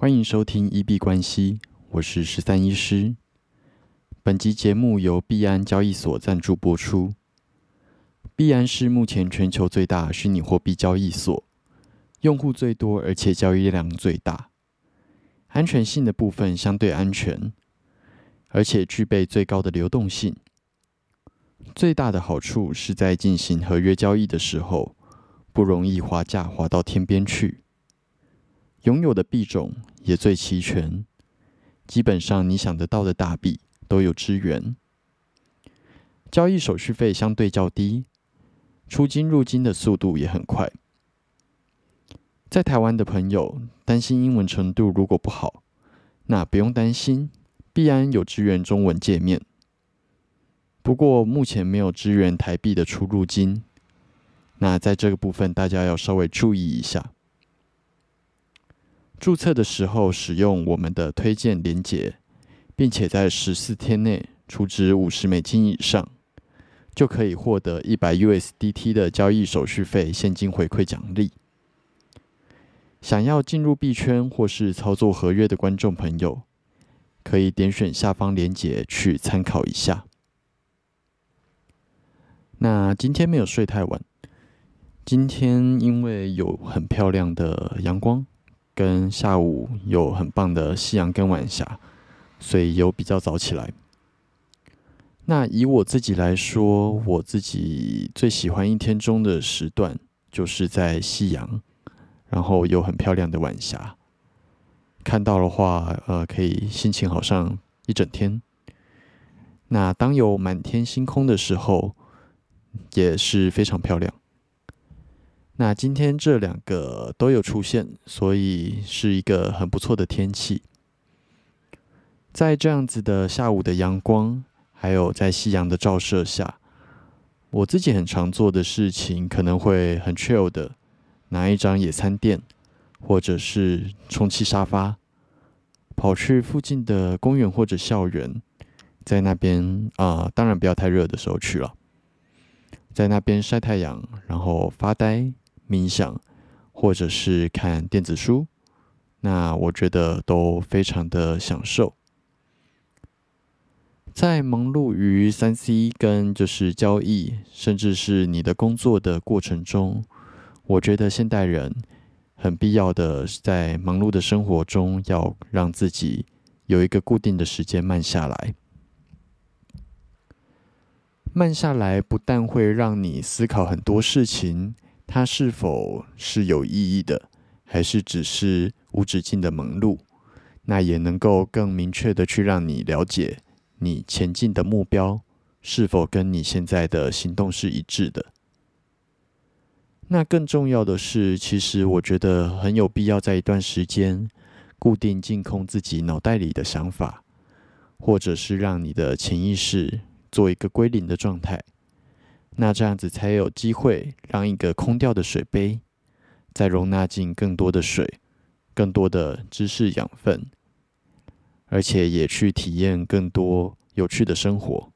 欢迎收听一币关系，我是十三医师。本集节目由币安交易所赞助播出。币安是目前全球最大虚拟货币交易所，用户最多，而且交易量最大。安全性的部分相对安全，而且具备最高的流动性。最大的好处是在进行合约交易的时候，不容易滑价滑到天边去。拥有的币种也最齐全，基本上你想得到的大币都有支援。交易手续费相对较低，出金入金的速度也很快。在台湾的朋友担心英文程度如果不好，那不用担心，币安有支援中文界面。不过目前没有支援台币的出入金，那在这个部分大家要稍微注意一下。注册的时候使用我们的推荐连结，并且在十四天内储值五十美金以上，就可以获得一百 USDT 的交易手续费现金回馈奖励。想要进入币圈或是操作合约的观众朋友，可以点选下方链接去参考一下。那今天没有睡太晚，今天因为有很漂亮的阳光。跟下午有很棒的夕阳跟晚霞，所以有比较早起来。那以我自己来说，我自己最喜欢一天中的时段，就是在夕阳，然后有很漂亮的晚霞，看到的话，呃，可以心情好上一整天。那当有满天星空的时候，也是非常漂亮。那今天这两个都有出现，所以是一个很不错的天气。在这样子的下午的阳光，还有在夕阳的照射下，我自己很常做的事情，可能会很 chill 的拿一张野餐垫，或者是充气沙发，跑去附近的公园或者校园，在那边啊，当然不要太热的时候去了，在那边晒太阳，然后发呆。冥想，或者是看电子书，那我觉得都非常的享受。在忙碌于三 C 跟就是交易，甚至是你的工作的过程中，我觉得现代人很必要的在忙碌的生活中，要让自己有一个固定的时间慢下来。慢下来不但会让你思考很多事情。它是否是有意义的，还是只是无止境的忙碌？那也能够更明确的去让你了解你前进的目标是否跟你现在的行动是一致的。那更重要的是，其实我觉得很有必要在一段时间固定净空自己脑袋里的想法，或者是让你的潜意识做一个归零的状态。那这样子才有机会让一个空掉的水杯，再容纳进更多的水、更多的知识养分，而且也去体验更多有趣的生活。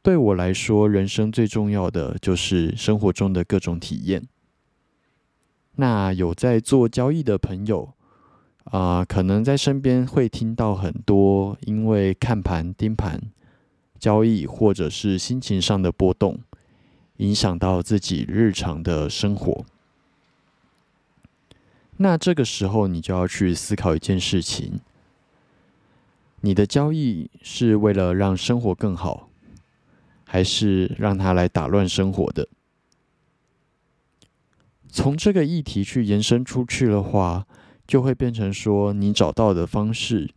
对我来说，人生最重要的就是生活中的各种体验。那有在做交易的朋友啊，可能在身边会听到很多因为看盘盯盘。交易或者是心情上的波动，影响到自己日常的生活。那这个时候，你就要去思考一件事情：你的交易是为了让生活更好，还是让它来打乱生活的？从这个议题去延伸出去的话，就会变成说，你找到的方式。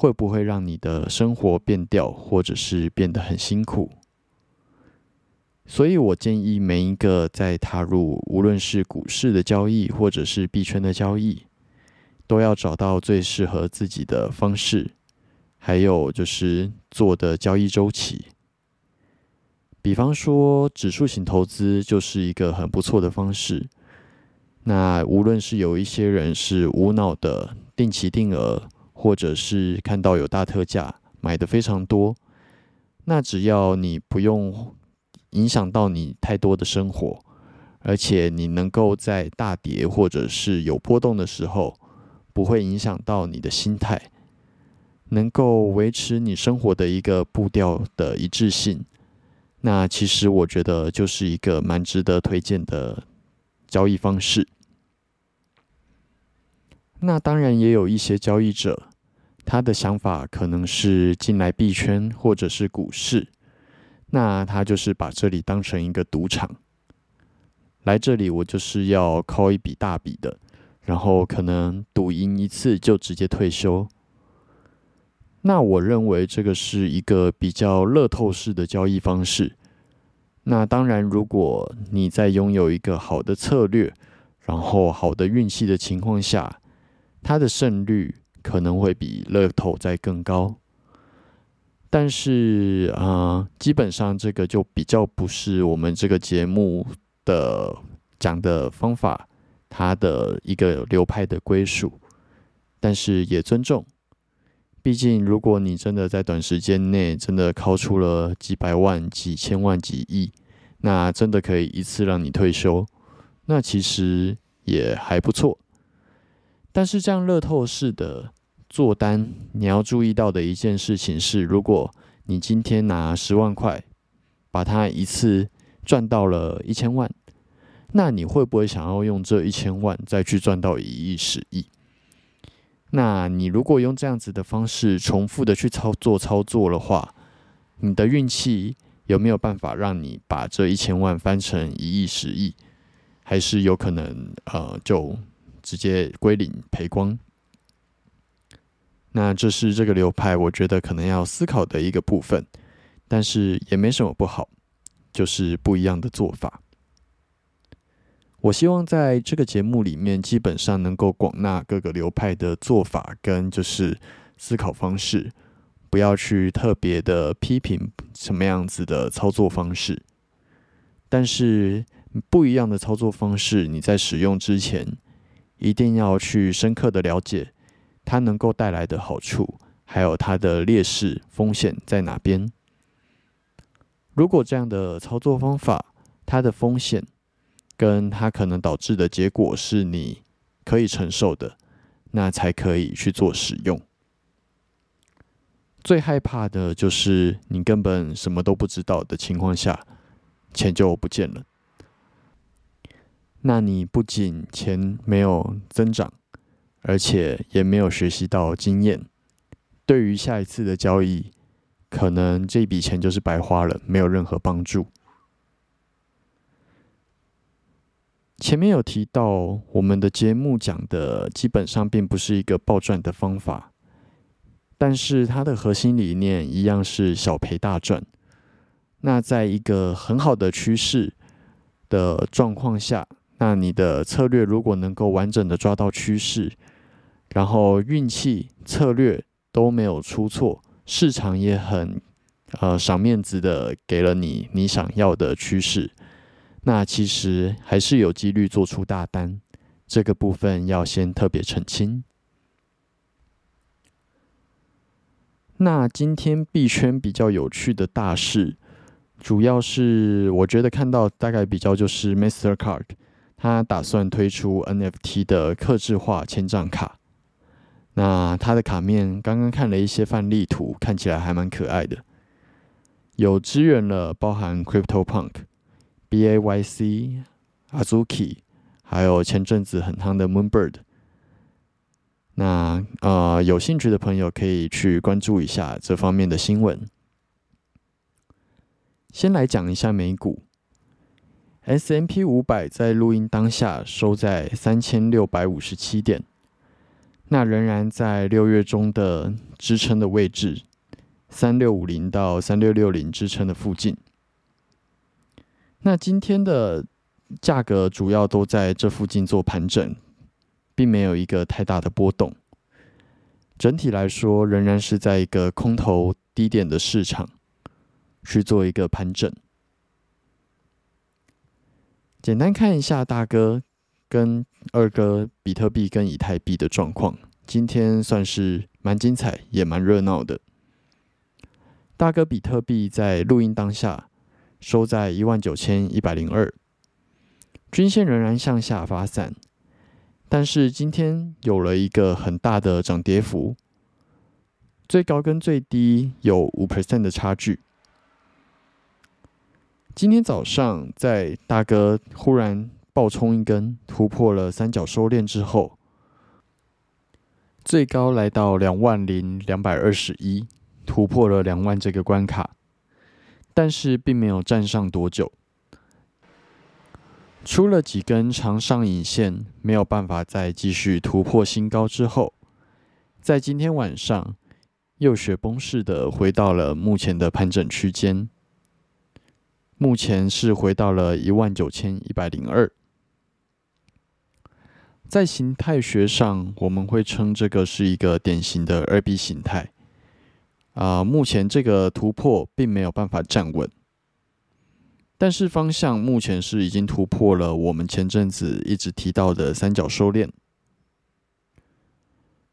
会不会让你的生活变调，或者是变得很辛苦？所以我建议每一个在踏入无论是股市的交易，或者是币圈的交易，都要找到最适合自己的方式，还有就是做的交易周期。比方说，指数型投资就是一个很不错的方式。那无论是有一些人是无脑的定期定额。或者是看到有大特价买的非常多，那只要你不用影响到你太多的生活，而且你能够在大跌或者是有波动的时候，不会影响到你的心态，能够维持你生活的一个步调的一致性。那其实我觉得就是一个蛮值得推荐的交易方式。那当然也有一些交易者，他的想法可能是进来币圈或者是股市，那他就是把这里当成一个赌场。来这里，我就是要靠一笔大笔的，然后可能赌赢一次就直接退休。那我认为这个是一个比较乐透式的交易方式。那当然，如果你在拥有一个好的策略，然后好的运气的情况下，它的胜率可能会比乐透再更高。但是啊，基本上这个就比较不是我们这个节目。的讲的方法，它的一个流派的归属，但是也尊重。毕竟，如果你真的在短时间内真的考出了几百万、几千万、几亿，那真的可以一次让你退休，那其实也还不错。但是这样乐透式的做单，你要注意到的一件事情是，如果你今天拿十万块，把它一次。赚到了一千万，那你会不会想要用这一千万再去赚到一亿、十亿？那你如果用这样子的方式重复的去操作操作的话，你的运气有没有办法让你把这一千万翻成一亿、十亿？还是有可能呃就直接归零赔光？那这是这个流派我觉得可能要思考的一个部分，但是也没什么不好。就是不一样的做法。我希望在这个节目里面，基本上能够广纳各个流派的做法跟就是思考方式，不要去特别的批评什么样子的操作方式。但是不一样的操作方式，你在使用之前，一定要去深刻的了解它能够带来的好处，还有它的劣势风险在哪边。如果这样的操作方法，它的风险跟它可能导致的结果是你可以承受的，那才可以去做使用。最害怕的就是你根本什么都不知道的情况下，钱就不见了。那你不仅钱没有增长，而且也没有学习到经验，对于下一次的交易。可能这笔钱就是白花了，没有任何帮助。前面有提到，我们的节目讲的基本上并不是一个暴赚的方法，但是它的核心理念一样是小赔大赚。那在一个很好的趋势的状况下，那你的策略如果能够完整的抓到趋势，然后运气、策略都没有出错。市场也很呃赏面子的给了你你想要的趋势，那其实还是有几率做出大单，这个部分要先特别澄清。那今天币圈比较有趣的大事，主要是我觉得看到大概比较就是 Mastercard，他打算推出 NFT 的刻制化千账卡。那它的卡面刚刚看了一些范例图，看起来还蛮可爱的，有支援了包含 Crypto Punk、B A Y C、Azuki，还有前阵子很夯的 Moonbird。那呃，有兴趣的朋友可以去关注一下这方面的新闻。先来讲一下美股，S M P 五百在录音当下收在三千六百五十七点。那仍然在六月中的支撑的位置，三六五零到三六六零支撑的附近。那今天的价格主要都在这附近做盘整，并没有一个太大的波动。整体来说，仍然是在一个空头低点的市场去做一个盘整。简单看一下大哥。跟二哥比特币跟以太币的状况，今天算是蛮精彩，也蛮热闹的。大哥比特币在录音当下收在一万九千一百零二，均线仍然向下发散，但是今天有了一个很大的涨跌幅，最高跟最低有五 percent 的差距。今天早上在大哥忽然爆冲一根，突破了三角收敛之后，最高来到两万零两百二十一，突破了两万这个关卡，但是并没有站上多久。出了几根长上影线，没有办法再继续突破新高之后，在今天晚上又雪崩式的回到了目前的盘整区间，目前是回到了一万九千一百零二。在形态学上，我们会称这个是一个典型的二 B 形态。啊，目前这个突破并没有办法站稳。但是方向目前是已经突破了我们前阵子一直提到的三角收敛。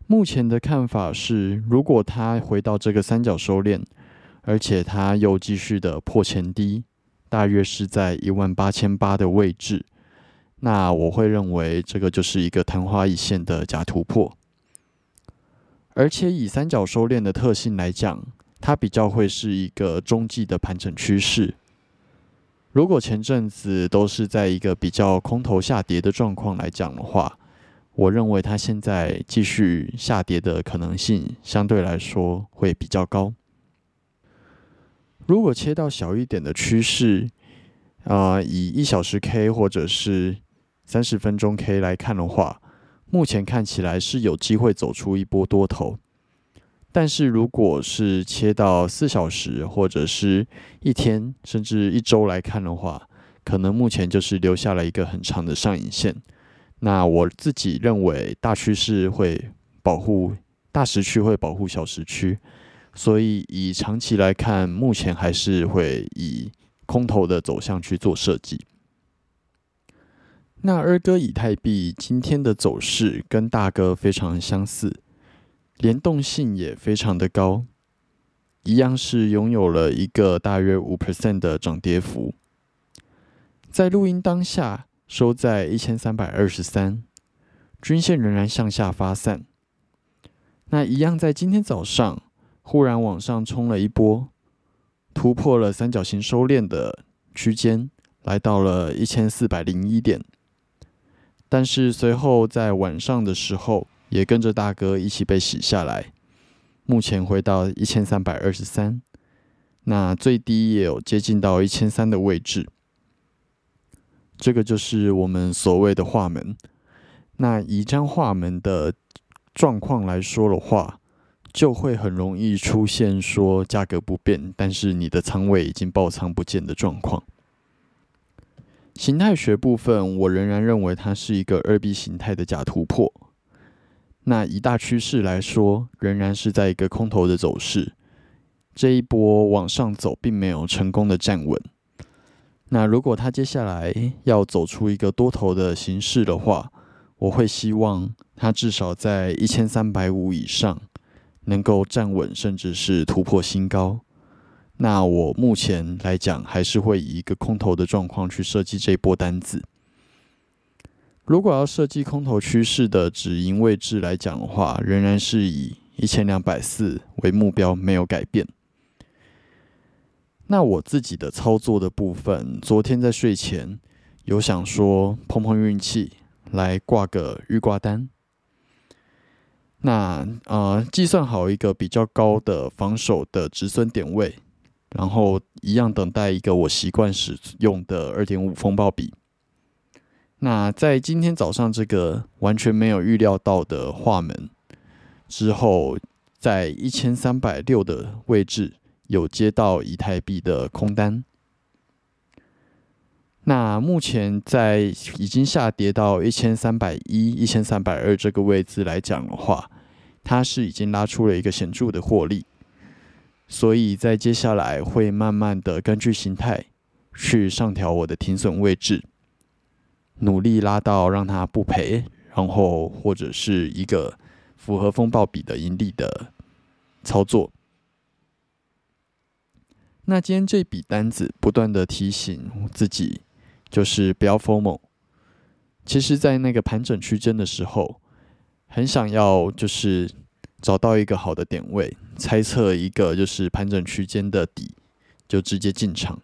目前的看法是，如果它回到这个三角收敛，而且它又继续的破前低，大约是在一万八千八的位置，那我会认为这个就是一个昙花一现的假突破。而且以三角收敛的特性来讲，它比较会是一个中继的盘整趋势。如果前阵子都是在一个比较空头下跌的状况来讲的话，我认为它现在继续下跌的可能性相对来说会比较高。如果切到小一点的趋势，啊，以一小时 K 或者是三十分钟 K 来看的话，目前看起来是有机会走出一波多头。但是，如果是切到四小时或者是一天甚至一周来看的话，可能目前就是留下了一个很长的上影线。那我自己认为，大趋势会保护大时区，会保护小时区，所以以长期来看，目前还是会以空头的走向去做设计。那二哥以太币今天的走势跟大哥非常相似。联动性也非常的高，一样是拥有了一个大约五 percent 的涨跌幅，在录音当下收在一千三百二十三，均线仍然向下发散。那一样在今天早上忽然往上冲了一波，突破了三角形收敛的区间，来到了一千四百零一点，但是随后在晚上的时候。也跟着大哥一起被洗下来，目前回到一千三百二十三，那最低也有接近到一千三的位置。这个就是我们所谓的画门。那以张画门的状况来说的话，就会很容易出现说价格不变，但是你的仓位已经爆仓不见的状况。形态学部分，我仍然认为它是一个二 B 形态的假突破。那以大趋势来说，仍然是在一个空头的走势。这一波往上走，并没有成功的站稳。那如果它接下来要走出一个多头的形式的话，我会希望它至少在一千三百五以上能够站稳，甚至是突破新高。那我目前来讲，还是会以一个空头的状况去设计这一波单子。如果要设计空头趋势的止盈位置来讲的话，仍然是以一千两百四为目标，没有改变。那我自己的操作的部分，昨天在睡前有想说碰碰运气，来挂个预挂单。那呃，计算好一个比较高的防守的止损点位，然后一样等待一个我习惯使用的二点五风暴比。那在今天早上这个完全没有预料到的画门之后，在一千三百六的位置有接到以太币的空单。那目前在已经下跌到一千三百一、一千三百二这个位置来讲的话，它是已经拉出了一个显著的获利，所以在接下来会慢慢的根据形态去上调我的停损位置。努力拉到让它不赔，然后或者是一个符合风暴比的盈利的操作。那今天这笔单子不断的提醒自己，就是不要 formal，其实，在那个盘整区间的时候，很想要就是找到一个好的点位，猜测一个就是盘整区间的底，就直接进场。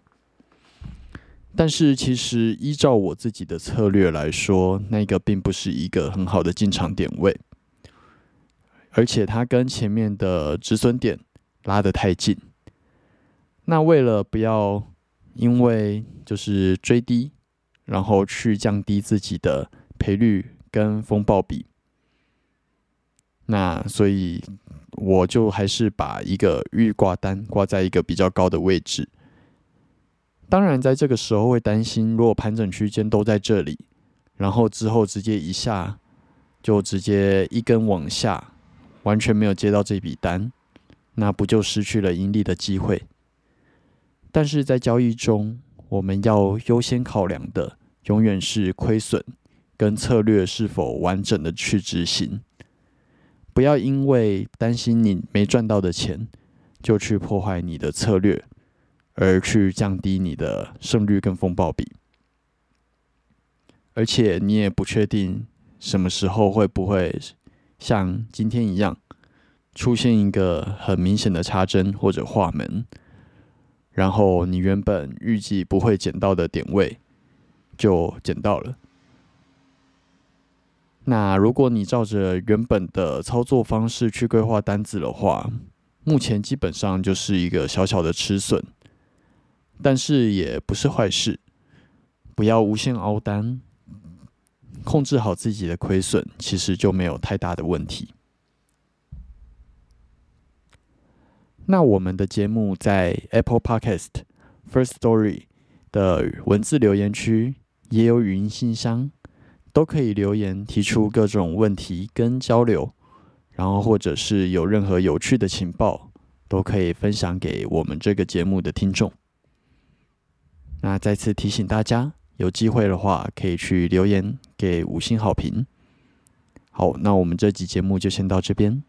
但是，其实依照我自己的策略来说，那个并不是一个很好的进场点位，而且它跟前面的止损点拉得太近。那为了不要因为就是追低，然后去降低自己的赔率跟风暴比，那所以我就还是把一个预挂单挂在一个比较高的位置。当然，在这个时候会担心，如果盘整区间都在这里，然后之后直接一下就直接一根往下，完全没有接到这笔单，那不就失去了盈利的机会？但是在交易中，我们要优先考量的永远是亏损跟策略是否完整的去执行，不要因为担心你没赚到的钱，就去破坏你的策略。而去降低你的胜率跟风暴比，而且你也不确定什么时候会不会像今天一样出现一个很明显的插针或者画门，然后你原本预计不会捡到的点位就捡到了。那如果你照着原本的操作方式去规划单子的话，目前基本上就是一个小小的吃损。但是也不是坏事，不要无限凹单，控制好自己的亏损，其实就没有太大的问题。那我们的节目在 Apple Podcast、First Story 的文字留言区，也有语音信箱，都可以留言提出各种问题跟交流，然后或者是有任何有趣的情报，都可以分享给我们这个节目的听众。那再次提醒大家，有机会的话可以去留言给五星好评。好，那我们这集节目就先到这边。